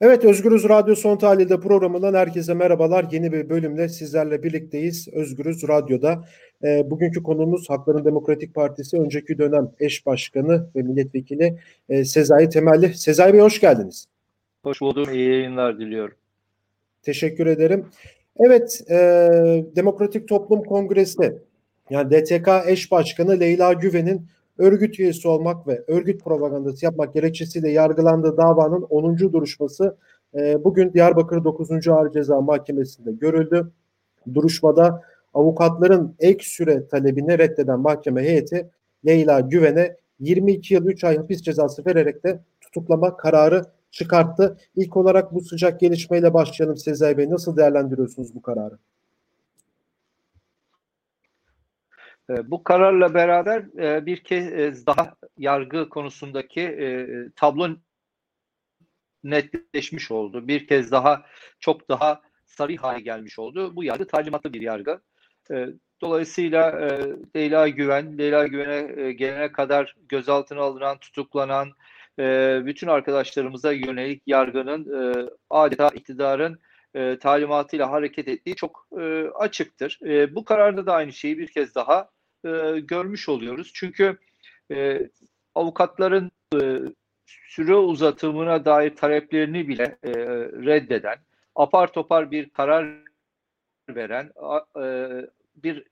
Evet Özgürüz Radyo Son Tahlil'de programından herkese merhabalar. Yeni bir bölümle sizlerle birlikteyiz Özgürüz Radyo'da. E, bugünkü konumuz Hakların Demokratik Partisi önceki dönem eş başkanı ve milletvekili e, Sezai Temelli. Sezai Bey hoş geldiniz. Hoş buldum. İyi yayınlar diliyorum. Teşekkür ederim. Evet e, Demokratik Toplum Kongresi yani DTK eş başkanı Leyla Güven'in örgüt üyesi olmak ve örgüt propagandası yapmak gerekçesiyle yargılandığı davanın 10. duruşması e, bugün Diyarbakır 9. Ağır Ceza Mahkemesi'nde görüldü. Duruşmada avukatların ek süre talebini reddeden mahkeme heyeti Leyla Güven'e 22 yıl 3 ay hapis cezası vererek de tutuklama kararı çıkarttı. İlk olarak bu sıcak gelişmeyle başlayalım Sezai Bey. Nasıl değerlendiriyorsunuz bu kararı? Ee, bu kararla beraber e, bir kez daha yargı konusundaki e, tablo netleşmiş oldu. Bir kez daha çok daha sarı hale gelmiş oldu. Bu yargı talimatlı bir yargı. Ee, dolayısıyla e, Leyla Güven, Leyla Güven'e gelene kadar gözaltına alınan, tutuklanan bütün arkadaşlarımıza yönelik yargının adeta iktidarın talimatıyla hareket ettiği çok açıktır. bu kararda da aynı şeyi bir kez daha e, görmüş oluyoruz. Çünkü e, avukatların e, süre uzatımına dair taleplerini bile e, reddeden, apar topar bir karar veren, e, bir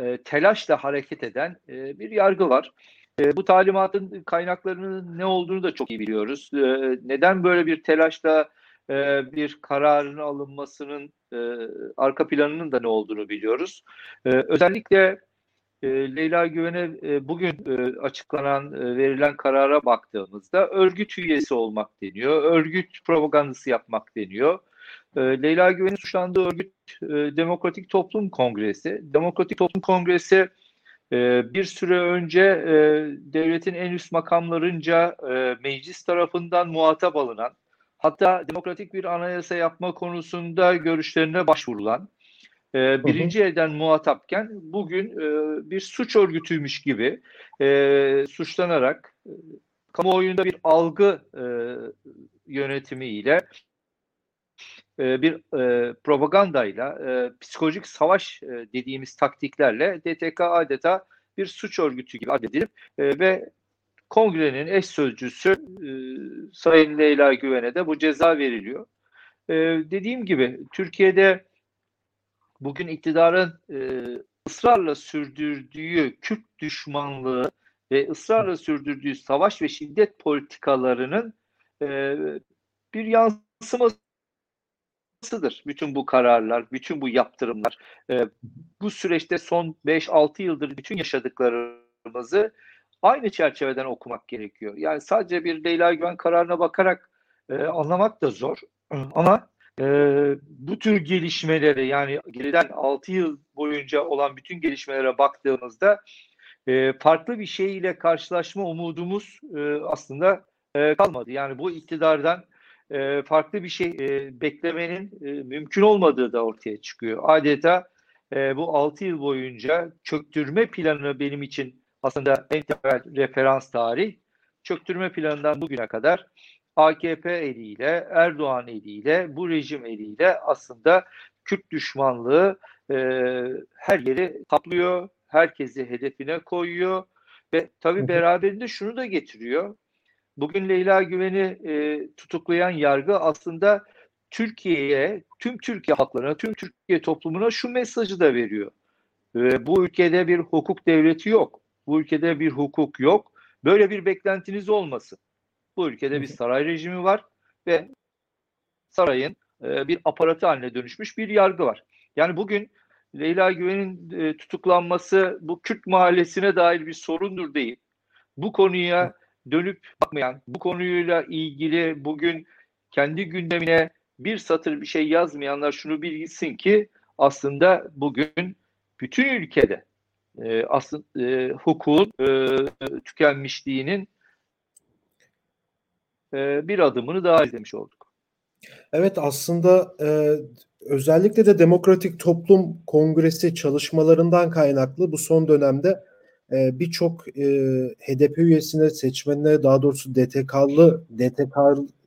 e, telaşla hareket eden e, bir yargı var. E, bu talimatın kaynaklarının ne olduğunu da çok iyi biliyoruz. E, neden böyle bir telaşla e, bir kararın alınmasının e, arka planının da ne olduğunu biliyoruz. E, özellikle e, Leyla Güven'e e, bugün e, açıklanan, e, verilen karara baktığımızda örgüt üyesi olmak deniyor, örgüt propagandası yapmak deniyor. E, Leyla Güven'in suçlandığı örgüt e, Demokratik Toplum Kongresi. Demokratik Toplum Kongresi e, bir süre önce e, devletin en üst makamlarınca e, meclis tarafından muhatap alınan, hatta demokratik bir anayasa yapma konusunda görüşlerine başvurulan, e, birinci elden muhatapken bugün e, bir suç örgütüymüş gibi e, suçlanarak e, kamuoyunda bir algı e, yönetimiyle e, bir e, propagandayla e, psikolojik savaş e, dediğimiz taktiklerle DTK adeta bir suç örgütü gibi addedilip e, ve kongrenin eş sözcüsü e, Sayın Leyla Güven'e de bu ceza veriliyor. E, dediğim gibi Türkiye'de bugün iktidarın e, ısrarla sürdürdüğü Kürt düşmanlığı ve ısrarla sürdürdüğü savaş ve şiddet politikalarının e, bir yansımasıdır. Bütün bu kararlar, bütün bu yaptırımlar. E, bu süreçte son 5-6 yıldır bütün yaşadıklarımızı aynı çerçeveden okumak gerekiyor. Yani sadece bir Leyla Güven kararına bakarak e, anlamak da zor. Ama e, bu tür gelişmeleri yani geriden 6 yıl boyunca olan bütün gelişmelere baktığımızda e, farklı bir şey ile karşılaşma umudumuz e, aslında e, kalmadı. Yani bu iktidardan e, farklı bir şey e, beklemenin e, mümkün olmadığı da ortaya çıkıyor. Adeta e, bu 6 yıl boyunca çöktürme planı benim için aslında en temel referans tarih. Çöktürme planından bugüne kadar AKP eliyle, Erdoğan eliyle, bu rejim eliyle aslında Kürt düşmanlığı e, her yeri kaplıyor, herkesi hedefine koyuyor ve tabii beraberinde şunu da getiriyor. Bugün Leyla Güven'i e, tutuklayan yargı aslında Türkiye'ye, tüm Türkiye halklarına, tüm Türkiye toplumuna şu mesajı da veriyor. E, bu ülkede bir hukuk devleti yok. Bu ülkede bir hukuk yok. Böyle bir beklentiniz olmasın. Bu ülkede bir saray rejimi var ve sarayın e, bir aparatı haline dönüşmüş bir yargı var. Yani bugün Leyla Güven'in e, tutuklanması bu Kürt mahallesine dair bir sorundur değil. Bu konuya dönüp bakmayan, bu konuyla ilgili bugün kendi gündemine bir satır bir şey yazmayanlar şunu bilsin ki aslında bugün bütün ülkede e, aslında e, hukukun e, tükenmişliğinin e, bir adımını daha izlemiş olduk. Evet aslında e, özellikle de Demokratik Toplum Kongresi çalışmalarından kaynaklı bu son dönemde e, birçok HDP üyesine, seçmenine daha doğrusu DTK'lı DTK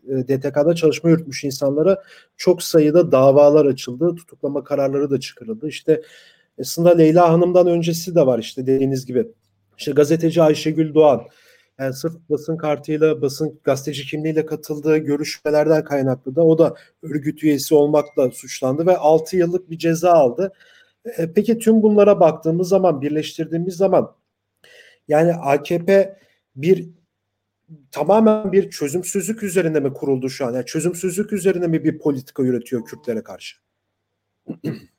DTK'da çalışma yürütmüş insanlara çok sayıda davalar açıldı. Tutuklama kararları da çıkarıldı. İşte aslında Leyla Hanım'dan öncesi de var işte dediğiniz gibi. İşte gazeteci Ayşegül Doğan yani sırf basın kartıyla, basın gazeteci kimliğiyle katıldığı görüşmelerden kaynaklı da o da örgüt üyesi olmakla suçlandı ve 6 yıllık bir ceza aldı. E, peki tüm bunlara baktığımız zaman, birleştirdiğimiz zaman yani AKP bir tamamen bir çözümsüzlük üzerine mi kuruldu şu an? Yani çözümsüzlük üzerine mi bir politika üretiyor Kürtlere karşı?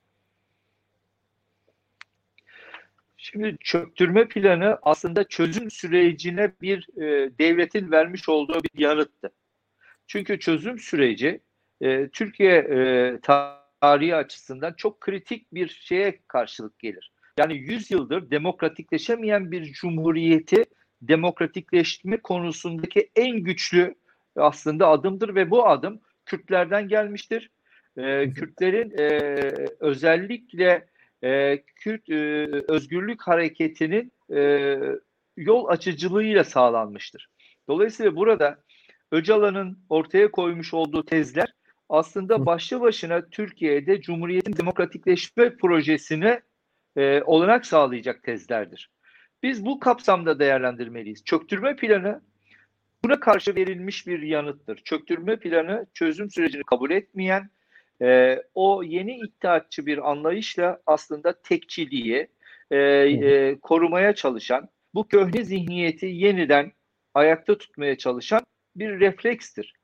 Şimdi çöktürme planı aslında çözüm sürecine bir e, devletin vermiş olduğu bir yanıttı. Çünkü çözüm süreci e, Türkiye e, tarihi açısından çok kritik bir şeye karşılık gelir. Yani 100 yıldır demokratikleşemeyen bir cumhuriyeti demokratikleşme konusundaki en güçlü aslında adımdır ve bu adım Kürtlerden gelmiştir. E, Kürtlerin e, özellikle e, Kürt e, özgürlük hareketinin e, yol açıcılığıyla sağlanmıştır. Dolayısıyla burada Öcalan'ın ortaya koymuş olduğu tezler aslında başlı başına Türkiye'de Cumhuriyet'in demokratikleşme projesine e, olanak sağlayacak tezlerdir. Biz bu kapsamda değerlendirmeliyiz. Çöktürme planı buna karşı verilmiş bir yanıttır. Çöktürme planı çözüm sürecini kabul etmeyen, e, o yeni iddiatçı bir anlayışla aslında tekçiliği e, e, korumaya çalışan, bu köhne zihniyeti yeniden ayakta tutmaya çalışan bir reflekstir.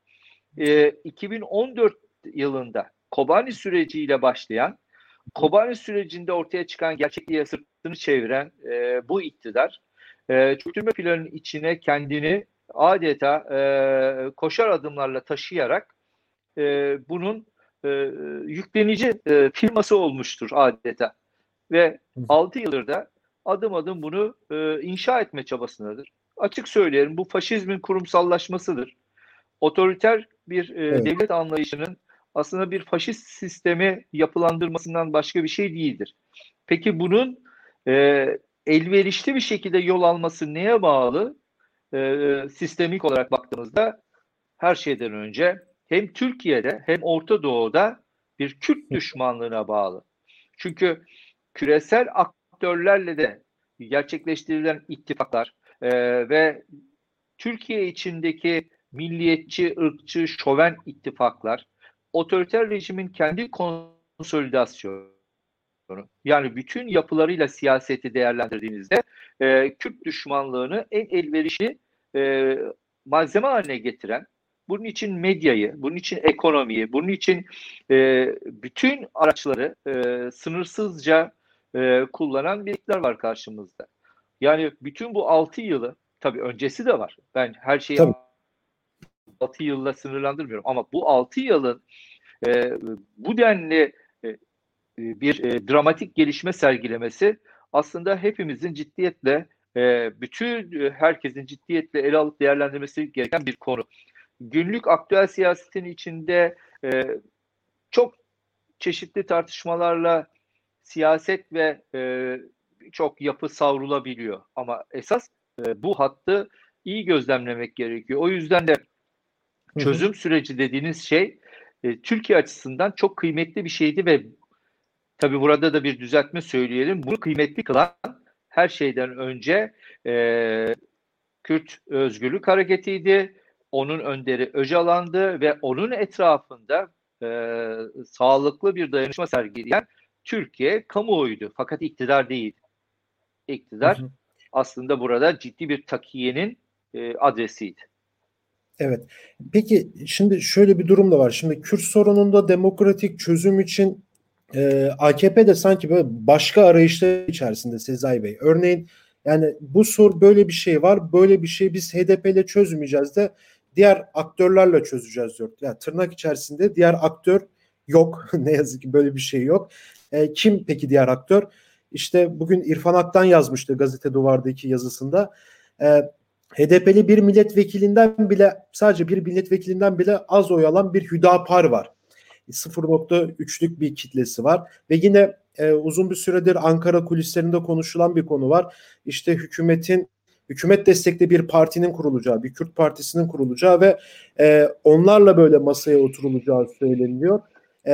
E, 2014 yılında Kobani süreciyle başlayan, Kobani sürecinde ortaya çıkan gerçekliğe sırtını çeviren e, bu iktidar, e, çöktürme planının içine kendini adeta e, koşar adımlarla taşıyarak e, bunun e, yüklenici e, firması olmuştur adeta. Ve 6 yıldır da adım adım bunu e, inşa etme çabasındadır. Açık söyleyelim bu faşizmin kurumsallaşmasıdır. Otoriter bir e, evet. devlet anlayışının aslında bir faşist sistemi yapılandırmasından başka bir şey değildir. Peki bunun e, elverişli bir şekilde yol alması neye bağlı? E, sistemik olarak baktığımızda her şeyden önce hem Türkiye'de hem Orta Doğu'da bir Kürt düşmanlığına bağlı. Çünkü küresel aktörlerle de gerçekleştirilen ittifaklar e, ve Türkiye içindeki milliyetçi, ırkçı, şoven ittifaklar, otoriter rejimin kendi konsolidasyonu, yani bütün yapılarıyla siyaseti değerlendirdiğinizde e, Kürt düşmanlığını en elverişli e, malzeme haline getiren bunun için medyayı, bunun için ekonomiyi, bunun için e, bütün araçları e, sınırsızca e, kullanan birlikler var karşımızda. Yani bütün bu 6 yılı, tabii öncesi de var. Ben her şeyi tabii. 6 yılla sınırlandırmıyorum ama bu 6 yılın e, bu denli e, bir e, dramatik gelişme sergilemesi aslında hepimizin ciddiyetle e, bütün herkesin ciddiyetle ele alıp değerlendirmesi gereken bir konu günlük aktüel siyasetin içinde e, çok çeşitli tartışmalarla siyaset ve e, çok yapı savrulabiliyor. Ama esas e, bu hattı iyi gözlemlemek gerekiyor. O yüzden de çözüm hı hı. süreci dediğiniz şey e, Türkiye açısından çok kıymetli bir şeydi ve tabi burada da bir düzeltme söyleyelim. Bunu kıymetli kılan her şeyden önce e, Kürt Özgürlük Hareketi'ydi onun önderi Öcalan'dı ve onun etrafında e, sağlıklı bir dayanışma sergileyen Türkiye kamuoyuydu. Fakat iktidar değil. İktidar hı hı. aslında burada ciddi bir takiyenin e, adresiydi. Evet. Peki şimdi şöyle bir durum da var. Şimdi Kürt sorununda demokratik çözüm için e, AKP de sanki böyle başka arayışlar içerisinde Sezai Bey. Örneğin yani bu sor böyle bir şey var. Böyle bir şey biz HDP ile çözmeyeceğiz de diğer aktörlerle çözeceğiz diyor. Yani tırnak içerisinde diğer aktör yok. ne yazık ki böyle bir şey yok. E, kim peki diğer aktör? İşte bugün İrfan Ak'tan yazmıştı gazete duvardaki yazısında. E, HDP'li bir milletvekilinden bile sadece bir milletvekilinden bile az oy alan bir Hüdapar var. 0.3'lük bir kitlesi var ve yine e, uzun bir süredir Ankara kulislerinde konuşulan bir konu var. İşte hükümetin hükümet destekli bir partinin kurulacağı, bir Kürt partisinin kurulacağı ve e, onlarla böyle masaya oturulacağı söyleniyor. E,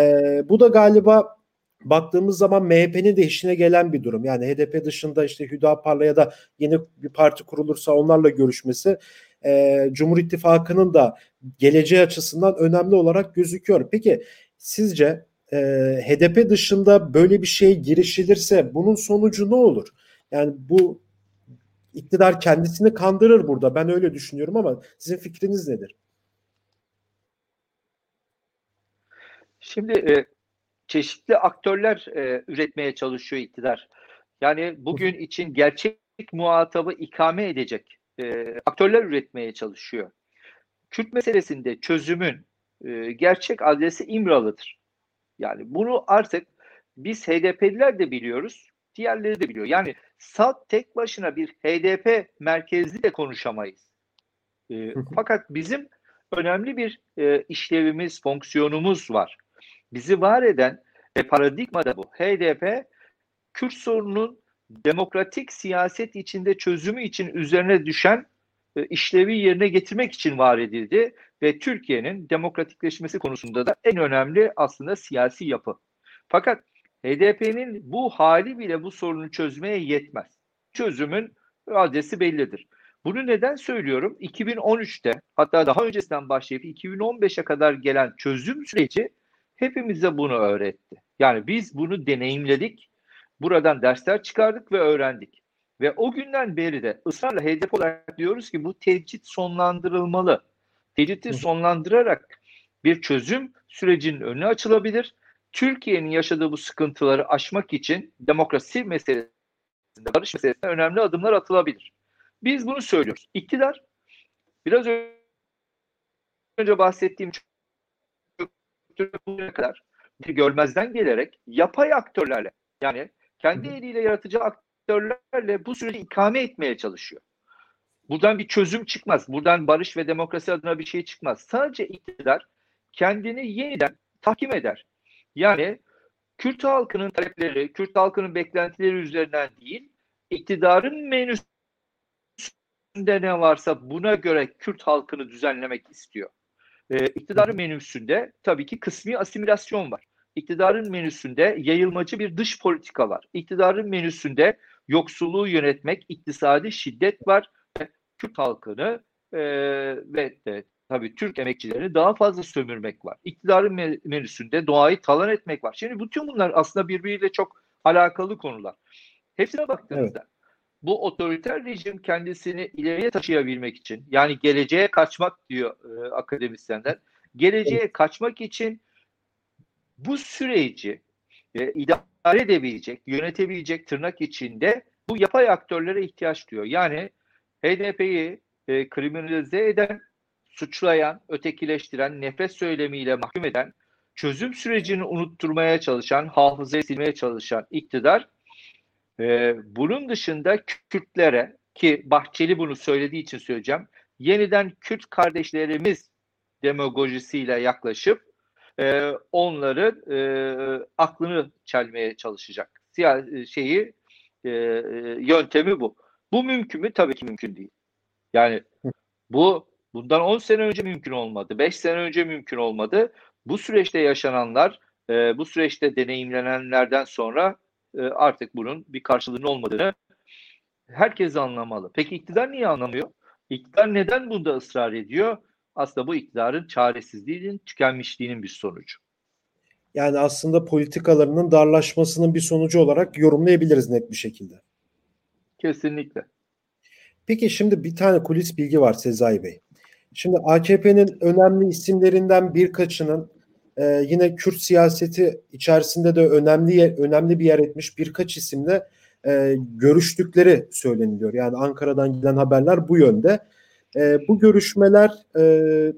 bu da galiba baktığımız zaman MHP'nin de işine gelen bir durum. Yani HDP dışında işte Hüdapar'la ya da yeni bir parti kurulursa onlarla görüşmesi e, Cumhur İttifakı'nın da geleceği açısından önemli olarak gözüküyor. Peki sizce e, HDP dışında böyle bir şey girişilirse bunun sonucu ne olur? Yani bu iktidar kendisini kandırır burada. Ben öyle düşünüyorum ama sizin fikriniz nedir? Şimdi e, çeşitli aktörler e, üretmeye çalışıyor iktidar. Yani bugün için gerçek muhatabı ikame edecek e, aktörler üretmeye çalışıyor. Kürt meselesinde çözümün e, gerçek adresi İmralı'dır. Yani bunu artık biz HDP'liler de biliyoruz, diğerleri de biliyor. Yani SAD tek başına bir HDP merkezli de konuşamayız. E, fakat bizim önemli bir e, işlevimiz, fonksiyonumuz var. Bizi var eden ve paradigma da bu. HDP Kürt sorununun demokratik siyaset içinde çözümü için üzerine düşen e, işlevi yerine getirmek için var edildi ve Türkiye'nin demokratikleşmesi konusunda da en önemli aslında siyasi yapı. Fakat HDP'nin bu hali bile bu sorunu çözmeye yetmez. Çözümün adresi bellidir. Bunu neden söylüyorum? 2013'te hatta daha öncesinden başlayıp 2015'e kadar gelen çözüm süreci hepimize bunu öğretti. Yani biz bunu deneyimledik, buradan dersler çıkardık ve öğrendik. Ve o günden beri de ısrarla hedef olarak diyoruz ki bu tecrit sonlandırılmalı. Tecriti sonlandırarak bir çözüm sürecinin önü açılabilir. Türkiye'nin yaşadığı bu sıkıntıları aşmak için demokrasi meselesinde, barış meselesinde önemli adımlar atılabilir. Biz bunu söylüyoruz. İktidar biraz önce bahsettiğim kadar bir görmezden gelerek yapay aktörlerle yani kendi eliyle yaratıcı aktörlerle bu süreci ikame etmeye çalışıyor. Buradan bir çözüm çıkmaz. Buradan barış ve demokrasi adına bir şey çıkmaz. Sadece iktidar kendini yeniden tahkim eder. Yani Kürt halkının talepleri, Kürt halkının beklentileri üzerinden değil, iktidarın menüsünde ne varsa buna göre Kürt halkını düzenlemek istiyor. Ee, iktidarın menüsünde tabii ki kısmi asimilasyon var. İktidarın menüsünde yayılmacı bir dış politika var. İktidarın menüsünde yoksulluğu yönetmek, iktisadi şiddet var. Kürt halkını e, ve de tabii Türk emekçilerini daha fazla sömürmek var. İktidarın menüsünde doğayı talan etmek var. Şimdi bütün bunlar aslında birbiriyle çok alakalı konular. Hepsine baktığınızda evet. bu otoriter rejim kendisini ileriye taşıyabilmek için yani geleceğe kaçmak diyor e, akademisyenler. Geleceğe evet. kaçmak için bu süreci e, idare edebilecek, yönetebilecek tırnak içinde bu yapay aktörlere ihtiyaç duyuyor. Yani HDP'yi e, kriminalize eden, suçlayan, ötekileştiren, nefret söylemiyle mahkum eden, çözüm sürecini unutturmaya çalışan, hafızayı silmeye çalışan iktidar e, bunun dışında Kürtlere ki Bahçeli bunu söylediği için söyleyeceğim. Yeniden Kürt kardeşlerimiz demagojisiyle yaklaşıp e, onların e, aklını çelmeye çalışacak. Siyah şeyi e, yöntemi bu. Bu mümkün mü? Tabii ki mümkün değil. Yani bu bundan 10 sene önce mümkün olmadı. 5 sene önce mümkün olmadı. Bu süreçte yaşananlar, e, bu süreçte deneyimlenenlerden sonra e, artık bunun bir karşılığının olmadığını herkes anlamalı. Peki iktidar niye anlamıyor? İktidar neden bunda ısrar ediyor? Aslında bu iktidarın çaresizliğinin, tükenmişliğinin bir sonucu. Yani aslında politikalarının darlaşmasının bir sonucu olarak yorumlayabiliriz net bir şekilde. Kesinlikle. Peki şimdi bir tane kulis bilgi var Sezai Bey. Şimdi AKP'nin önemli isimlerinden birkaçının e, yine Kürt siyaseti içerisinde de önemli önemli bir yer etmiş birkaç isimle e, görüştükleri söyleniliyor. Yani Ankara'dan gelen haberler bu yönde. E, bu görüşmeler e,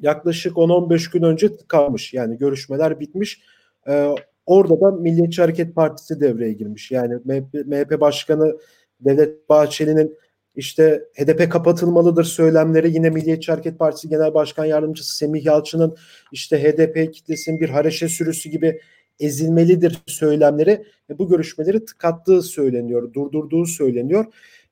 yaklaşık 10-15 gün önce kalmış. Yani görüşmeler bitmiş. E, orada da Milliyetçi Hareket Partisi devreye girmiş. Yani MHP, MHP Başkanı Devlet Bahçeli'nin işte HDP kapatılmalıdır söylemleri yine Milliyetçi Hareket Partisi Genel Başkan Yardımcısı Semih Yalçın'ın işte HDP kitlesinin bir hareşe sürüsü gibi ezilmelidir söylemleri e, bu görüşmeleri tıkattığı söyleniyor, durdurduğu söyleniyor.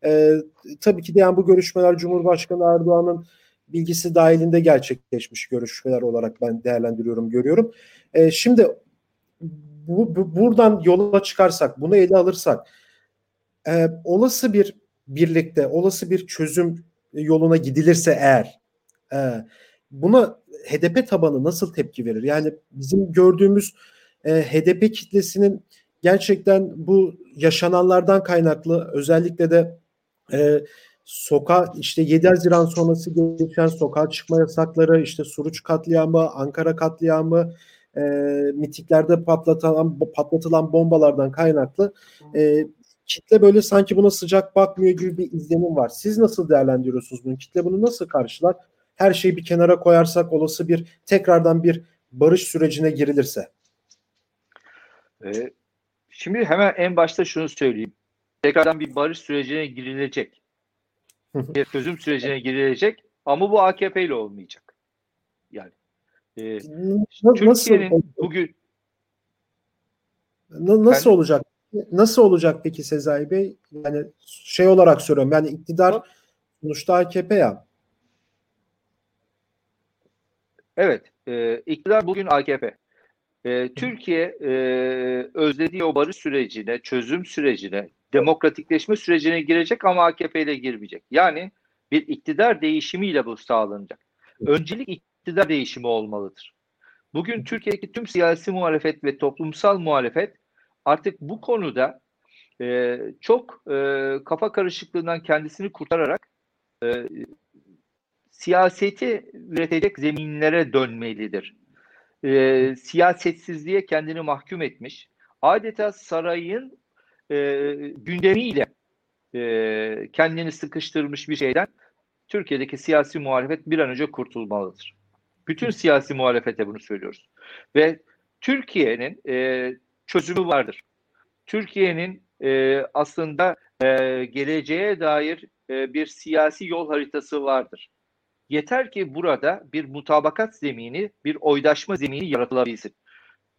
E, tabii ki de yani bu görüşmeler Cumhurbaşkanı Erdoğan'ın bilgisi dahilinde gerçekleşmiş görüşmeler olarak ben değerlendiriyorum, görüyorum. E, şimdi bu, bu, buradan yola çıkarsak, bunu ele alırsak e, olası bir birlikte, olası bir çözüm yoluna gidilirse eğer e, buna HDP tabanı nasıl tepki verir? Yani bizim gördüğümüz e, HDP kitlesinin gerçekten bu yaşananlardan kaynaklı özellikle de e, sokağa işte 7 Haziran sonrası geçen sokağa çıkma yasakları, işte Suruç katliamı, Ankara katliamı, e, mitiklerde patlatılan patlatılan bombalardan kaynaklı e, kitle böyle sanki buna sıcak bakmıyor gibi bir izlenim var. Siz nasıl değerlendiriyorsunuz bunu? Kitle bunu nasıl karşılar? Her şeyi bir kenara koyarsak olası bir tekrardan bir barış sürecine girilirse. Ee, şimdi hemen en başta şunu söyleyeyim. Tekrardan bir barış sürecine girilecek. bir çözüm sürecine girilecek ama bu AKP ile olmayacak. Yani e, Türkiye'nin bugün nasıl ben, olacak? Nasıl olacak peki Sezai Bey? Yani şey olarak soruyorum. Yani iktidar sonuçta AKP ya. Evet. E, iktidar bugün AKP. E, Türkiye e, özlediği o barış sürecine, çözüm sürecine, demokratikleşme sürecine girecek ama AKP ile girmeyecek. Yani bir iktidar değişimiyle bu sağlanacak. Öncelik iktidar değişimi olmalıdır. Bugün Türkiye'deki tüm siyasi muhalefet ve toplumsal muhalefet artık bu konuda e, çok e, kafa karışıklığından kendisini kurtararak e, siyaseti üretecek zeminlere dönmelidir. E, siyasetsizliğe kendini mahkum etmiş, adeta sarayın e, gündemiyle e, kendini sıkıştırmış bir şeyden Türkiye'deki siyasi muhalefet bir an önce kurtulmalıdır. Bütün siyasi muhalefete bunu söylüyoruz. Ve Türkiye'nin e, çözümü vardır. Türkiye'nin e, aslında e, geleceğe dair e, bir siyasi yol haritası vardır. Yeter ki burada bir mutabakat zemini, bir oydaşma zemini yaratılabilsin.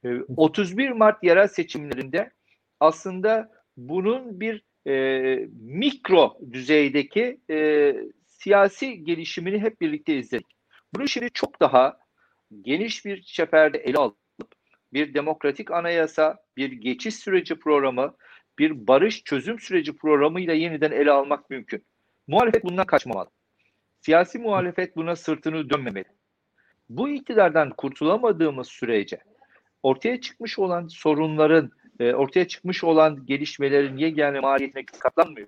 E, 31 Mart yerel seçimlerinde aslında bunun bir e, mikro düzeydeki e, siyasi gelişimini hep birlikte izledik. Bunu şimdi çok daha geniş bir çeperde ele alıp bir demokratik anayasa, bir geçiş süreci programı, bir barış çözüm süreci programıyla yeniden ele almak mümkün. Muhalefet bundan kaçmamalı. Siyasi muhalefet buna sırtını dönmemeli. Bu iktidardan kurtulamadığımız sürece ortaya çıkmış olan sorunların, e, ortaya çıkmış olan gelişmelerin yegane maliyetine katlanmıyor.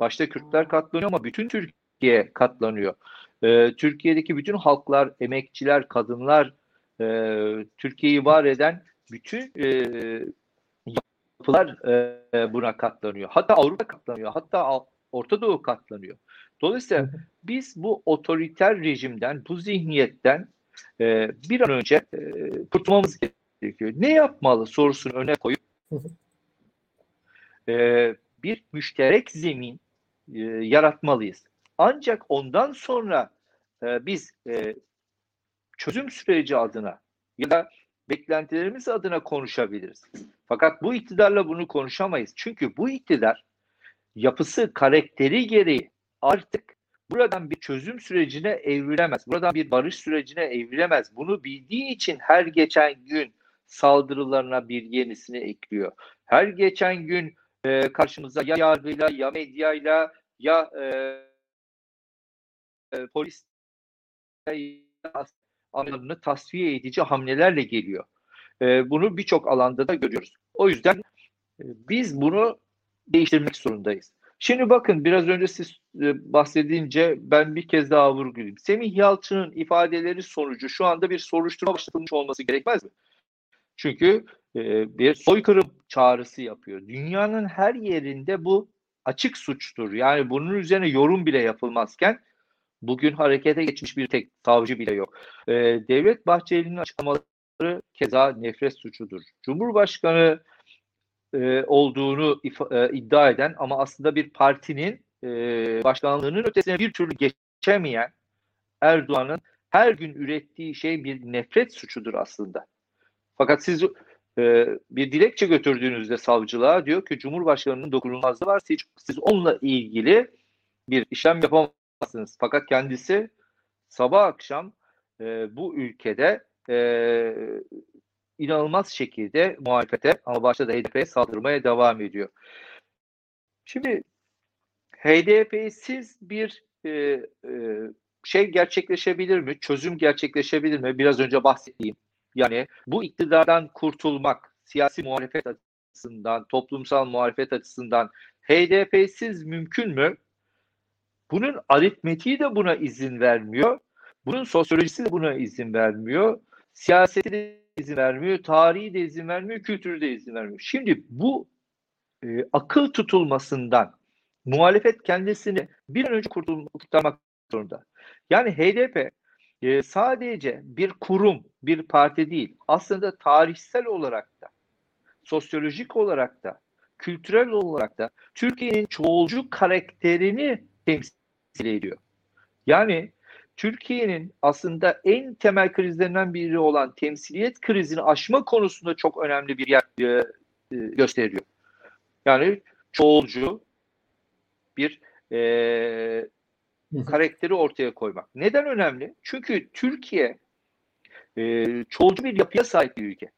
Başta Kürtler katlanıyor ama bütün Türkiye katlanıyor. E, Türkiye'deki bütün halklar, emekçiler, kadınlar, e, Türkiye'yi var eden bütün e, yapılar e, buna katlanıyor. Hatta Avrupa katlanıyor. Hatta Orta Doğu katlanıyor. Dolayısıyla biz bu otoriter rejimden, bu zihniyetten e, bir an önce e, kurtulmamız gerekiyor. Ne yapmalı sorusunu öne koyup e, bir müşterek zemin e, yaratmalıyız. Ancak ondan sonra e, biz e, çözüm süreci adına ya da beklentilerimiz adına konuşabiliriz. Fakat bu iktidarla bunu konuşamayız. Çünkü bu iktidar yapısı, karakteri gereği artık buradan bir çözüm sürecine evrilemez. Buradan bir barış sürecine evrilemez. Bunu bildiği için her geçen gün saldırılarına bir yenisini ekliyor. Her geçen gün e, karşımıza ya yargıyla ya medyayla ya e, e, polis anlamını tasfiye edici hamlelerle geliyor. E, bunu birçok alanda da görüyoruz. O yüzden e, biz bunu değiştirmek zorundayız. Şimdi bakın biraz önce siz e, bahsedince ben bir kez daha vurgulayayım. Semih Yalçın'ın ifadeleri sonucu şu anda bir soruşturma başlatılmış olması gerekmez mi? Çünkü e, bir soykırım çağrısı yapıyor. Dünyanın her yerinde bu açık suçtur. Yani bunun üzerine yorum bile yapılmazken bugün harekete geçmiş bir tek savcı bile yok. E, Devlet Bahçeli'nin açıklamaları keza nefret suçudur. Cumhurbaşkanı e, olduğunu e, iddia eden ama aslında bir partinin e, başkanlığının ötesine bir türlü geçemeyen Erdoğan'ın her gün ürettiği şey bir nefret suçudur aslında. Fakat siz e, bir dilekçe götürdüğünüzde savcılığa diyor ki Cumhurbaşkanı'nın dokunulmazlığı var. Siz, siz onunla ilgili bir işlem yapamazsınız. Fakat kendisi sabah akşam e, bu ülkede e, inanılmaz şekilde muhalefete ama başta da HDP'ye saldırmaya devam ediyor. Şimdi HDP'siz bir e, e, şey gerçekleşebilir mi? Çözüm gerçekleşebilir mi? Biraz önce bahsettiğim. Yani bu iktidardan kurtulmak siyasi muhalefet açısından, toplumsal muhalefet açısından HDP'siz mümkün mü? Bunun aritmetiği de buna izin vermiyor. Bunun sosyolojisi de buna izin vermiyor. Siyaseti de izin vermiyor. Tarihi de izin vermiyor. Kültürü de izin vermiyor. Şimdi bu e, akıl tutulmasından muhalefet kendisini bir an önce kurtarmak zorunda. Yani HDP e, sadece bir kurum, bir parti değil. Aslında tarihsel olarak da, sosyolojik olarak da, kültürel olarak da Türkiye'nin çoğulcu karakterini temsil ediyor. Yani Türkiye'nin aslında en temel krizlerinden biri olan temsiliyet krizini aşma konusunda çok önemli bir yer e, e, gösteriyor. Yani çoğulcu bir e, karakteri ortaya koymak. Neden önemli? Çünkü Türkiye e, çoğulcu bir yapıya sahip bir ülke.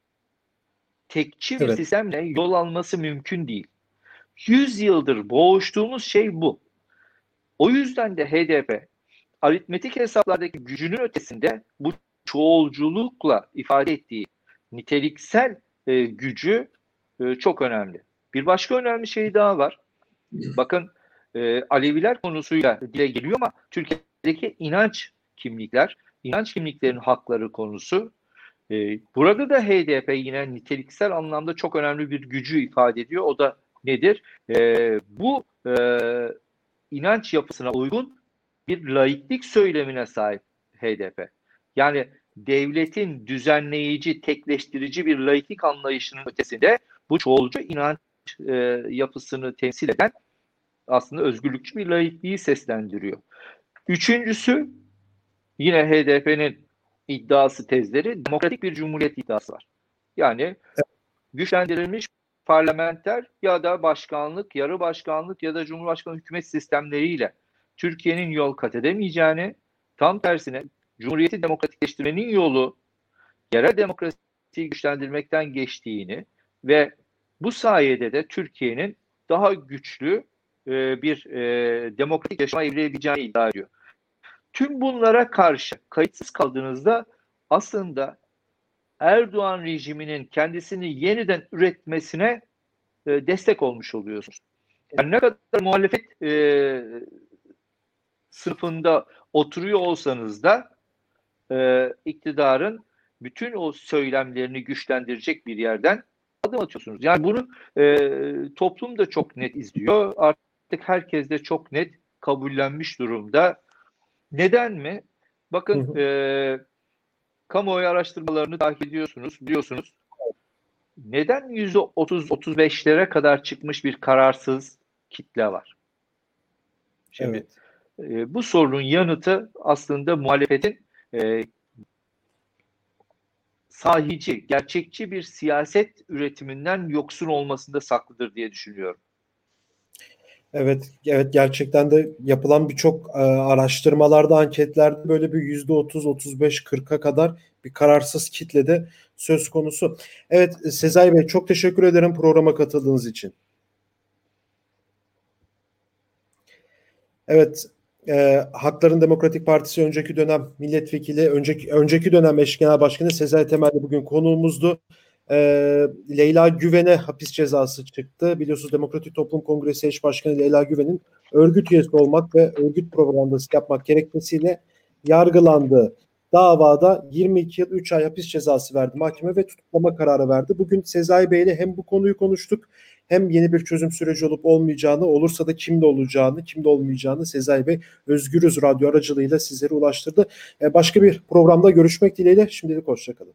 Tekçi bir evet. sistemle yol alması mümkün değil. Yüz yıldır boğuştuğumuz şey bu. O yüzden de HDP aritmetik hesaplardaki gücünün ötesinde bu çoğulculukla ifade ettiği niteliksel e, gücü e, çok önemli. Bir başka önemli şey daha var. Bakın e, Aleviler konusuyla dile geliyor ama Türkiye'deki inanç kimlikler, inanç kimliklerin hakları konusu. E, burada da HDP yine niteliksel anlamda çok önemli bir gücü ifade ediyor. O da nedir? E, bu e, inanç yapısına uygun bir laiklik söylemine sahip HDP. Yani devletin düzenleyici, tekleştirici bir laiklik anlayışının ötesinde bu çoğulcu inanç e, yapısını temsil eden aslında özgürlükçü bir laikliği seslendiriyor. Üçüncüsü yine HDP'nin iddiası tezleri demokratik bir cumhuriyet iddiası var. Yani güçlendirilmiş parlamenter ya da başkanlık, yarı başkanlık ya da cumhurbaşkanı hükümet sistemleriyle Türkiye'nin yol kat edemeyeceğini, tam tersine cumhuriyeti demokratikleştirmenin yolu yerel demokrasiyi güçlendirmekten geçtiğini ve bu sayede de Türkiye'nin daha güçlü e, bir e, demokratik yaşama evrilebileceğini iddia ediyor. Tüm bunlara karşı kayıtsız kaldığınızda aslında Erdoğan rejiminin kendisini yeniden üretmesine e, destek olmuş oluyorsunuz. Yani ne kadar muhalefet e, sınıfında oturuyor olsanız da e, iktidarın bütün o söylemlerini güçlendirecek bir yerden adım atıyorsunuz. Yani bunu e, toplum da çok net izliyor. Artık herkes de çok net kabullenmiş durumda. Neden mi? Bakın hı hı. E, kamuoyu araştırmalarını takip ediyorsunuz, biliyorsunuz. Neden yüzde 30-35'lere kadar çıkmış bir kararsız kitle var? Şimdi evet. E, bu sorunun yanıtı aslında muhalefetin e, sahici, gerçekçi bir siyaset üretiminden yoksun olmasında saklıdır diye düşünüyorum. Evet, evet gerçekten de yapılan birçok e, araştırmalarda, anketlerde böyle bir yüzde 30, 35, 40'a kadar bir kararsız kitlede söz konusu. Evet Sezai Bey çok teşekkür ederim programa katıldığınız için. Evet e, Hakların Demokratik Partisi önceki dönem milletvekili, önceki önceki dönem eş genel başkanı Sezai Temel bugün konuğumuzdu. E, Leyla Güven'e hapis cezası çıktı. Biliyorsunuz Demokratik Toplum Kongresi eş başkanı Leyla Güven'in örgüt üyesi olmak ve örgüt propagandası yapmak gerekmesiyle yargılandı. Davada 22 yıl 3 ay hapis cezası verdi mahkeme ve tutuklama kararı verdi. Bugün Sezai Bey ile hem bu konuyu konuştuk hem yeni bir çözüm süreci olup olmayacağını, olursa da kimde olacağını, kimde olmayacağını Sezai Bey Özgürüz Radyo aracılığıyla sizlere ulaştırdı. Başka bir programda görüşmek dileğiyle şimdilik hoşçakalın.